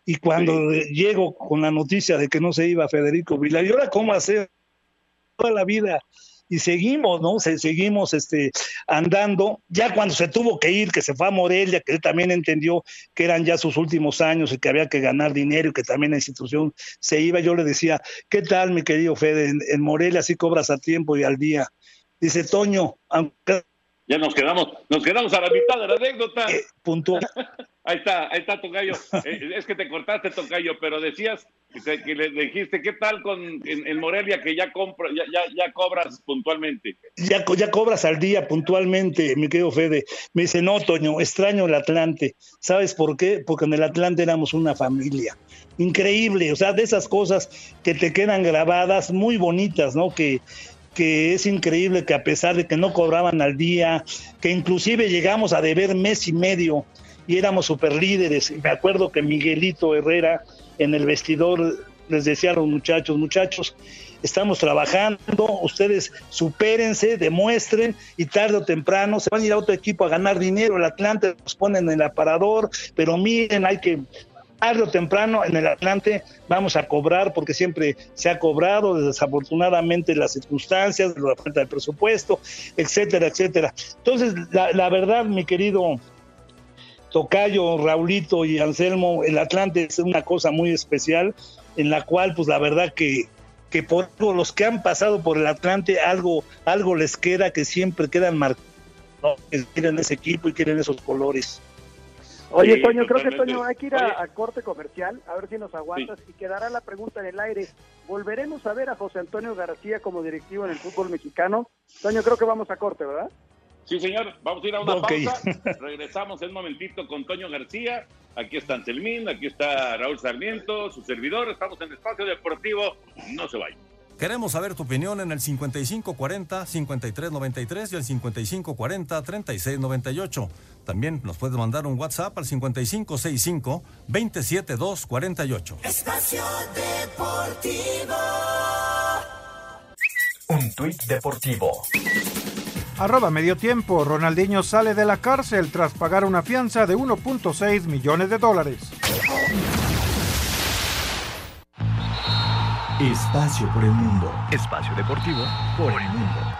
Y cuando llego con la noticia de que no se iba Federico Vilar, ¿y ahora cómo hacer? Toda la vida y seguimos, ¿no? Se, seguimos este, andando. Ya cuando se tuvo que ir, que se fue a Morelia, que él también entendió que eran ya sus últimos años y que había que ganar dinero y que también la institución se iba, yo le decía, ¿qué tal, mi querido Fede? En, en Morelia sí cobras a tiempo y al día. Dice, Toño, aunque ya nos quedamos, nos quedamos a la mitad de la anécdota. Eh, puntual. ahí está, ahí está Tocayo. Eh, es que te cortaste, Tocayo, pero decías que, le dijiste, ¿qué tal con en, Morelia que ya, compro, ya, ya, cobras puntualmente? Ya, ya cobras al día puntualmente, mi querido Fede. Me dice, no, Toño, extraño el Atlante. ¿Sabes por qué? Porque en el Atlante éramos una familia. Increíble, o sea, de esas cosas que te quedan grabadas, muy bonitas, ¿no? Que, que es increíble que a pesar de que no cobraban al día, que inclusive llegamos a deber mes y medio y éramos super líderes. Me acuerdo que Miguelito Herrera en el vestidor les decía a los muchachos, muchachos, estamos trabajando, ustedes supérense, demuestren y tarde o temprano se van a ir a otro equipo a ganar dinero, el Atlante nos ponen en el aparador, pero miren, hay que tarde o temprano en el Atlante vamos a cobrar porque siempre se ha cobrado, desafortunadamente las circunstancias, la falta de presupuesto, etcétera, etcétera. Entonces, la, verdad, mi querido Tocayo, Raulito y Anselmo, el Atlante es una cosa muy especial en la cual, pues la verdad que, que por los que han pasado por el Atlante, algo, algo les queda que siempre quedan marcados, que quieren ese equipo y quieren esos colores. Oye, Toño, creo que Toño hay que ir a, corte comercial, a ver si nos aguantas y quedará la pregunta en el aire. ¿Volveremos a ver a José Antonio García como directivo en el fútbol mexicano? Toño, creo que vamos a corte, ¿verdad? Sí, señor, vamos a ir a una pausa. Regresamos en un momentito con Toño García. Aquí está Anselmín, aquí está Raúl Sarmiento, su servidor. Estamos en el Espacio Deportivo. No se vayan. Queremos saber tu opinión en el 5540-5393 y el 5540-3698. También nos puedes mandar un WhatsApp al 5565-27248. Espacio Deportivo. Un tuit deportivo. Arroba medio tiempo, Ronaldinho sale de la cárcel tras pagar una fianza de 1.6 millones de dólares. Espacio por el mundo. Espacio deportivo por el mundo.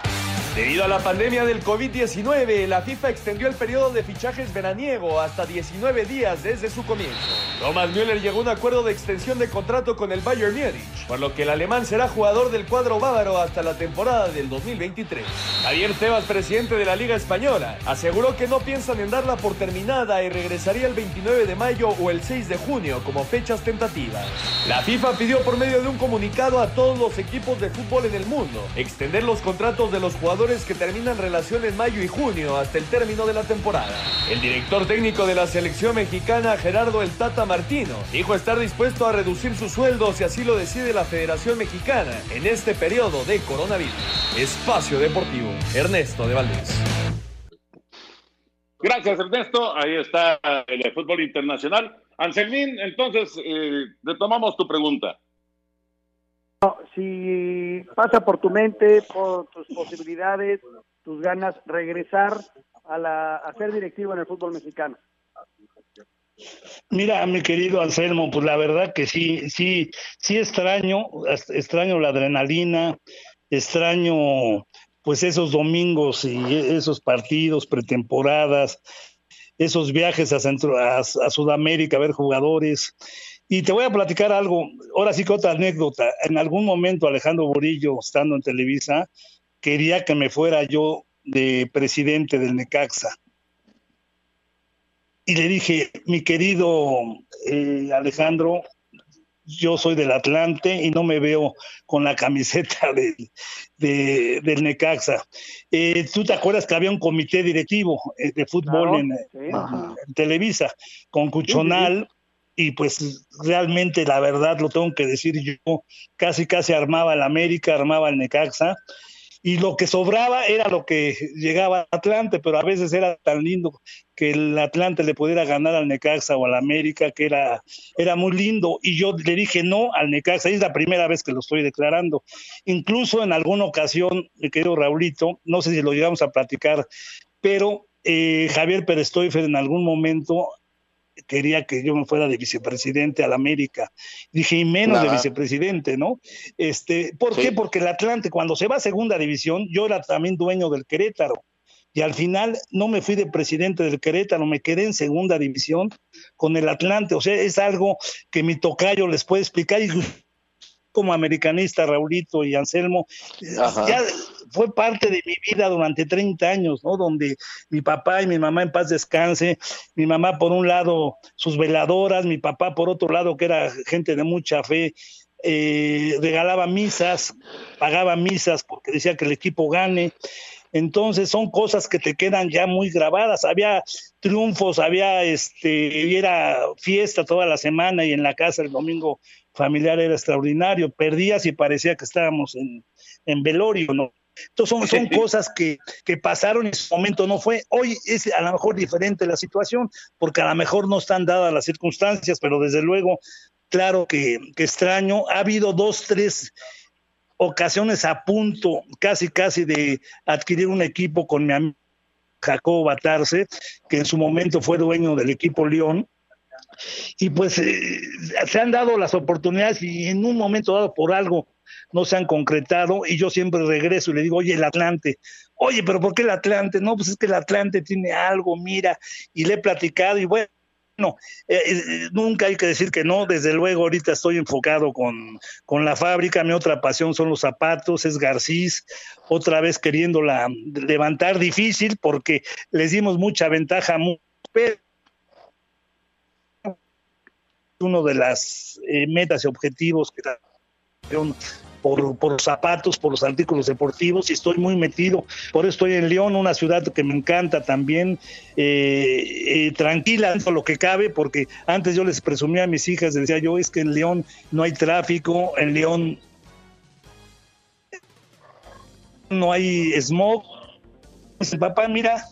Debido a la pandemia del COVID-19, la FIFA extendió el periodo de fichajes veraniego hasta 19 días desde su comienzo. Thomas Müller llegó a un acuerdo de extensión de contrato con el Bayern Múnich, por lo que el alemán será jugador del cuadro bávaro hasta la temporada del 2023. Javier Tebas, presidente de la Liga Española, aseguró que no piensan en darla por terminada y regresaría el 29 de mayo o el 6 de junio como fechas tentativas. La FIFA pidió por medio de un comunicado a todos los equipos de fútbol en el mundo extender los contratos de los jugadores que terminan relación en mayo y junio hasta el término de la temporada. El director técnico de la selección mexicana, Gerardo El Tata Martino, dijo estar dispuesto a reducir su sueldo si así lo decide la Federación Mexicana en este periodo de coronavirus. Espacio Deportivo, Ernesto de Valdés. Gracias, Ernesto. Ahí está el fútbol internacional. Anselmín, entonces, eh, retomamos tu pregunta si pasa por tu mente, por tus posibilidades, tus ganas, regresar a, la, a ser directivo en el fútbol mexicano. Mira, mi querido Anselmo, pues la verdad que sí, sí, sí extraño, extraño la adrenalina, extraño pues esos domingos y esos partidos, pretemporadas, esos viajes a, Centro, a, Sudamérica a ver jugadores. Y te voy a platicar algo, ahora sí que otra anécdota. En algún momento Alejandro Burillo, estando en Televisa, quería que me fuera yo de presidente del Necaxa. Y le dije, mi querido eh, Alejandro, yo soy del Atlante y no me veo con la camiseta de, del Necaxa. Eh, ¿Tú te acuerdas que había un comité directivo eh, de fútbol en, Televisa con Cuchonal? Y pues realmente la verdad lo tengo que decir yo, casi casi armaba el América, armaba el Necaxa y lo que sobraba era lo que llegaba al Atlante, pero a veces era tan lindo que el Atlante le pudiera ganar al Necaxa o al América, que era, era muy lindo, y yo le dije no al Necaxa, es la primera vez que lo estoy declarando. Incluso en alguna ocasión, mi querido Raulito, no sé si lo llegamos a platicar, pero eh, Javier Pérez en algún momento quería que yo me fuera de vicepresidente al América. Dije, y menos de vicepresidente, ¿no? Este, ¿Por qué? Porque el Atlante, cuando se va a segunda división, yo era también dueño del Querétaro. Y al final no me fui de presidente del Querétaro, me quedé en segunda división con el Atlante. O sea, es algo que mi tocayo les puede explicar. Y como americanista, Raulito y Anselmo, ya fue parte de mi vida durante 30 años, ¿no? Donde mi papá y mi mamá en paz descanse, mi mamá por un lado sus veladoras, mi papá por otro lado que era gente de mucha fe, eh, regalaba misas, pagaba misas porque decía que el equipo gane. Entonces son cosas que te quedan ya muy grabadas. Había triunfos, había este, era fiesta toda la semana y en la casa el domingo familiar era extraordinario. Perdías y parecía que estábamos en, en velorio, ¿no? Entonces son, son cosas que, que, pasaron y en su momento no fue. Hoy es a lo mejor diferente la situación, porque a lo mejor no están dadas las circunstancias, pero desde luego, claro que, que extraño. Ha habido dos, tres ocasiones a punto, casi, casi de adquirir un equipo con mi amigo Jacobo Batarse, que en su momento fue dueño del equipo León, y pues eh, se han dado las oportunidades y en un momento dado por algo no se han concretado y yo siempre regreso y le digo, oye, el Atlante, oye, pero ¿por qué el Atlante? No, pues es que el Atlante tiene algo, mira, y le he platicado y bueno. Eh, eh, nunca hay que decir que no, desde luego ahorita estoy enfocado con, con la fábrica, mi otra pasión son los zapatos, es Garcís, otra vez queriéndola levantar difícil porque les dimos mucha ventaja, pero uno de las eh, metas y objetivos que por, por zapatos, por los artículos deportivos y estoy muy metido. Por eso estoy en León, una ciudad que me encanta también, eh, eh, tranquila en lo que cabe, porque antes yo les presumía a mis hijas, decía yo, es que en León no hay tráfico, en León no hay smog. papá, mira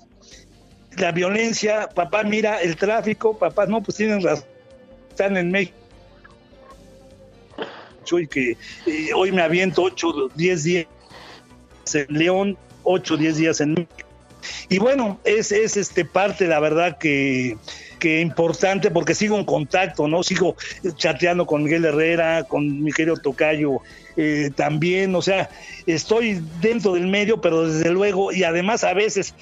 la violencia, papá, mira el tráfico, papá, no, pues tienen razón están en México y que eh, hoy me aviento 8, 10 días en León, 8, 10 días en México. Y bueno, es, es este parte, la verdad, que, que importante porque sigo en contacto, ¿no? Sigo chateando con Miguel Herrera, con mi querido Tocayo eh, también, o sea, estoy dentro del medio, pero desde luego, y además a veces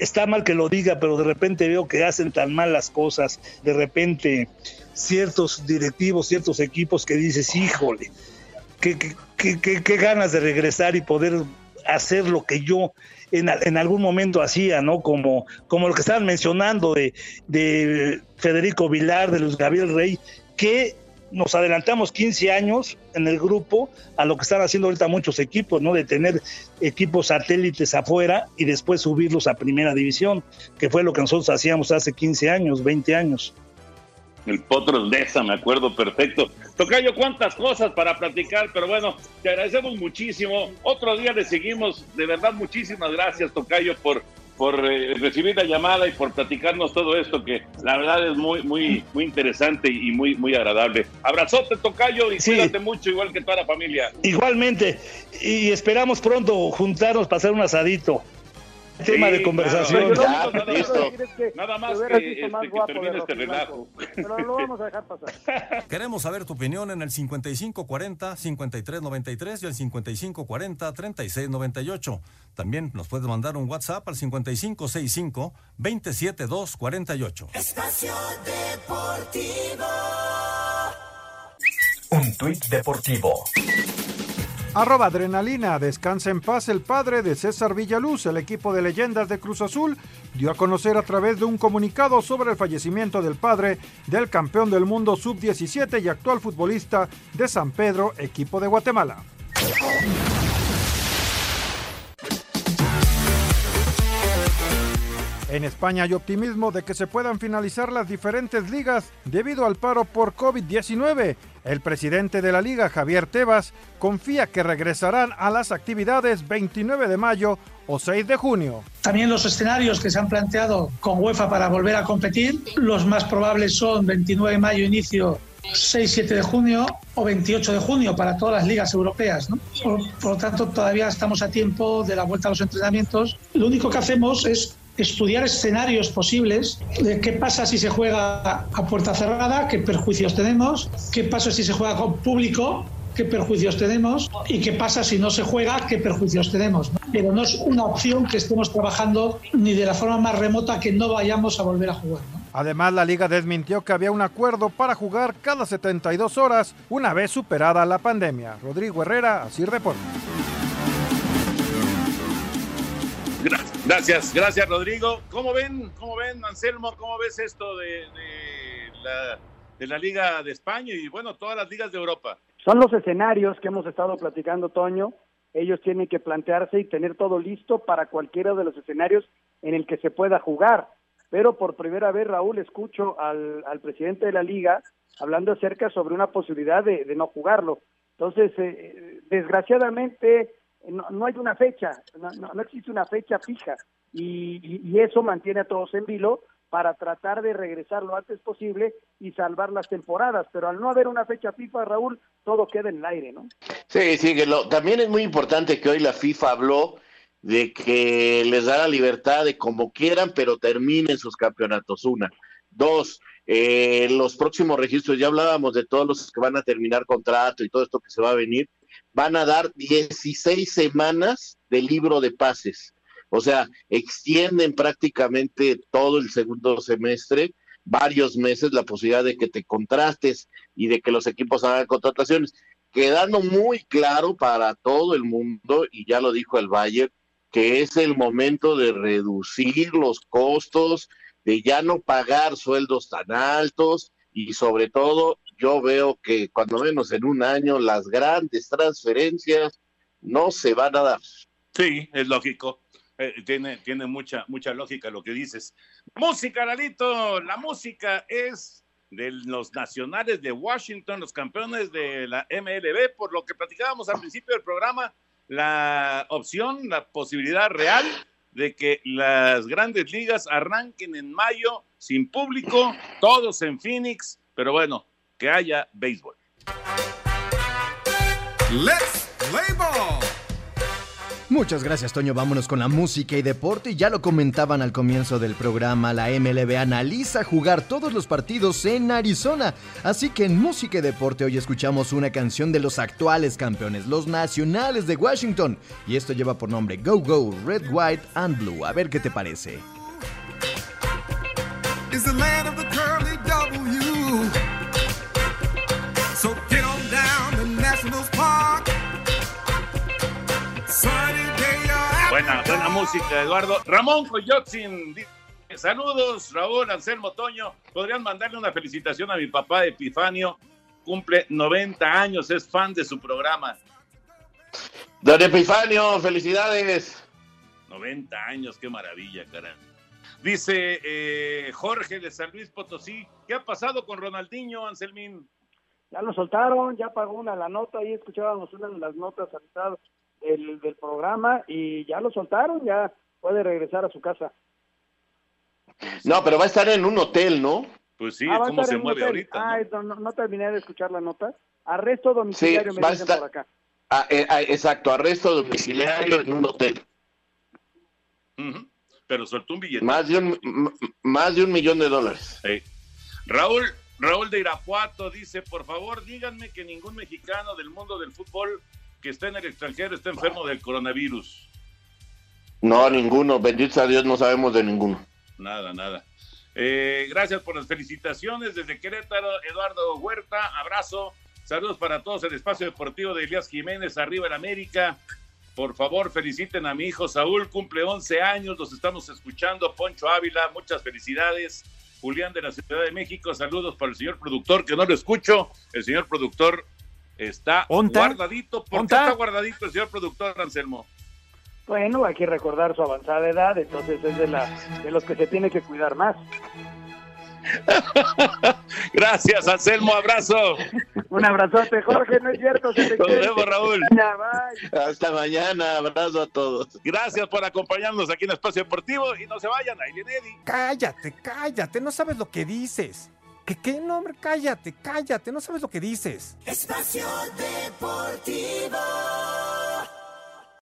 está mal que lo diga, pero de repente veo que hacen tan mal las cosas, de repente ciertos directivos, ciertos equipos que dices, híjole, qué, qué, ganas de regresar y poder hacer lo que yo en, algún momento hacía, ¿no? Como, como lo que estaban mencionando de, de Federico Vilar, de Luis Gabriel Rey, que nos adelantamos 15 años en el grupo a lo que están haciendo ahorita muchos equipos, ¿no? De tener equipos satélites afuera y después subirlos a primera división, que fue lo que nosotros hacíamos hace 15 años, 20 años. El Potros de esa, me acuerdo perfecto. Tocayo, cuántas cosas para platicar, pero bueno, te agradecemos muchísimo. Otro día le seguimos. De verdad, muchísimas gracias, Tocayo, por por eh, recibir la llamada y por platicarnos todo esto que la verdad es muy muy muy interesante y muy muy agradable. Abrazote tocayo y cuídate mucho igual que toda la familia. Igualmente y esperamos pronto juntarnos para hacer un asadito. Tema de conversación. Claro. Ya, listo. Nada más que, este, que termine este relajo. Pero lo vamos a dejar pasar. Queremos saber tu opinión en el 5540-5393 y el 5540-3698. También nos puedes mandar un WhatsApp al 5565-27248. Espacio Deportivo. Un tuit deportivo. Arroba adrenalina, descansa en paz el padre de César Villaluz, el equipo de leyendas de Cruz Azul, dio a conocer a través de un comunicado sobre el fallecimiento del padre del campeón del mundo sub-17 y actual futbolista de San Pedro, equipo de Guatemala. En España hay optimismo de que se puedan finalizar las diferentes ligas debido al paro por COVID-19. El presidente de la liga, Javier Tebas, confía que regresarán a las actividades 29 de mayo o 6 de junio. También los escenarios que se han planteado con UEFA para volver a competir, los más probables son 29 de mayo inicio 6-7 de junio o 28 de junio para todas las ligas europeas. ¿no? Por, por, lo tanto, todavía estamos a tiempo de la vuelta a los entrenamientos. Lo único que hacemos es estudiar escenarios posibles de qué pasa si se juega a puerta cerrada, qué perjuicios tenemos, qué pasa si se juega con público, qué perjuicios tenemos y qué pasa si no se juega, qué perjuicios tenemos. Pero no es una opción que estemos trabajando ni de la forma más remota que no vayamos a volver a jugar. ¿no? Además, la liga desmintió que había un acuerdo para jugar cada 72 horas una vez superada la pandemia. Rodrigo Herrera, así reporta. Gracias, gracias Rodrigo. ¿Cómo ven, cómo ven, Anselmo? ¿Cómo ves esto de, la, Liga de España y bueno, todas las ligas de Europa? Son los escenarios que hemos estado platicando, Toño. Ellos tienen que plantearse y tener todo listo para cualquiera de los escenarios en el que se pueda jugar. Pero por primera vez, Raúl, escucho al, al presidente de la liga hablando acerca sobre una posibilidad de, de no jugarlo. Entonces, eh, desgraciadamente, no, no, hay una fecha, no, no, existe una fecha fija y, eso mantiene a todos en vilo para tratar de regresar lo antes posible y salvar las temporadas, pero al no haber una fecha FIFA, Raúl, todo queda en el aire, ¿no? Sí, sí, que lo, también es muy importante que hoy la FIFA habló de que les da la libertad de como quieran, pero terminen sus campeonatos, una. Dos, eh, los próximos registros, ya hablábamos de todos los que van a terminar contrato y todo esto que se va a venir, van a dar 16 semanas de libro de pases. O sea, extienden prácticamente todo el segundo semestre, varios meses, la posibilidad de que te contrastes y de que los equipos hagan contrataciones, quedando muy claro para todo el mundo, y ya lo dijo el Bayern, que es el momento de reducir los costos, de ya no pagar sueldos tan altos y sobre todo yo veo que cuando menos en un año las grandes transferencias no se van a dar. Sí, es lógico. Eh, tiene, tiene mucha, mucha lógica lo que dices. Música, Lalito. La música es de los nacionales de Washington, los campeones de la MLB, por lo que platicábamos al principio del programa, la opción, la posibilidad real de que las grandes ligas arranquen en mayo sin público, todos en Phoenix, pero bueno, que haya béisbol. Let's play ball. Muchas gracias, Toño. Vámonos con la música y deporte. Ya lo comentaban al comienzo del programa, la MLB analiza jugar todos los partidos en Arizona. Así que en música y deporte hoy escuchamos una canción de los actuales campeones, los nacionales de Washington. Y esto lleva por nombre Go Go, Red, White and Blue. A ver qué te parece. It's the land of the curly W. Buena, buena música, Eduardo. Ramón Coyotzin, saludos, Raúl, Anselmo Toño. Podrían mandarle una felicitación a mi papá Epifanio. Cumple 90 años, es fan de su programa. Don Epifanio, felicidades. 90 años, qué maravilla, caray. Dice eh, Jorge de San Luis Potosí, ¿qué ha pasado con Ronaldinho, Anselmín? Ya lo soltaron, ya pagó una la nota, ahí escuchábamos una de las notas al del, programa y ya lo soltaron, ya puede regresar a su casa. No, pero va a estar en un hotel, ¿no? Pues sí, Ah, ¿cómo estar se mueve hotel. ahorita? Ah, no, no- no terminé de escuchar la nota. Arresto domiciliario me va a dicen estar- por acá. Ah, eh, ah, exacto, arresto domiciliario en un hotel. Pero soltó un billete. Más de un, más de un millón de dólares. Raúl, Raúl de Irapuato dice, por favor, díganme que ningún mexicano del mundo del fútbol que está en el extranjero está enfermo del coronavirus. No, ninguno. Bendito a Dios, no sabemos de ninguno. Nada, nada. Eh, gracias por las felicitaciones desde Querétaro, Eduardo Huerta. Abrazo. Saludos para todos el espacio deportivo de Elías Jiménez, arriba en América. Por favor, feliciten a mi hijo Saúl, cumple 11 años, los estamos escuchando. Poncho Ávila, muchas felicidades. Julián de la Ciudad de México, saludos para el señor productor, que no lo escucho. El señor productor está guardadito. ¿Por qué está guardadito el señor productor, Anselmo? Bueno, hay que recordar su avanzada edad, entonces es de, la, de los que se tiene que cuidar más. Gracias, Anselmo, abrazo. Un abrazote, Jorge, no es cierto. Se Nos vemos, Raúl. Hasta mañana, abrazo a todos. Gracias por acompañarnos aquí en Espacio Deportivo y no se vayan, ahí viene Eddie. Cállate, cállate, no sabes lo que dices. ¿Qué qué? No, cállate, cállate, no sabes lo que dices. Espacio Deportivo.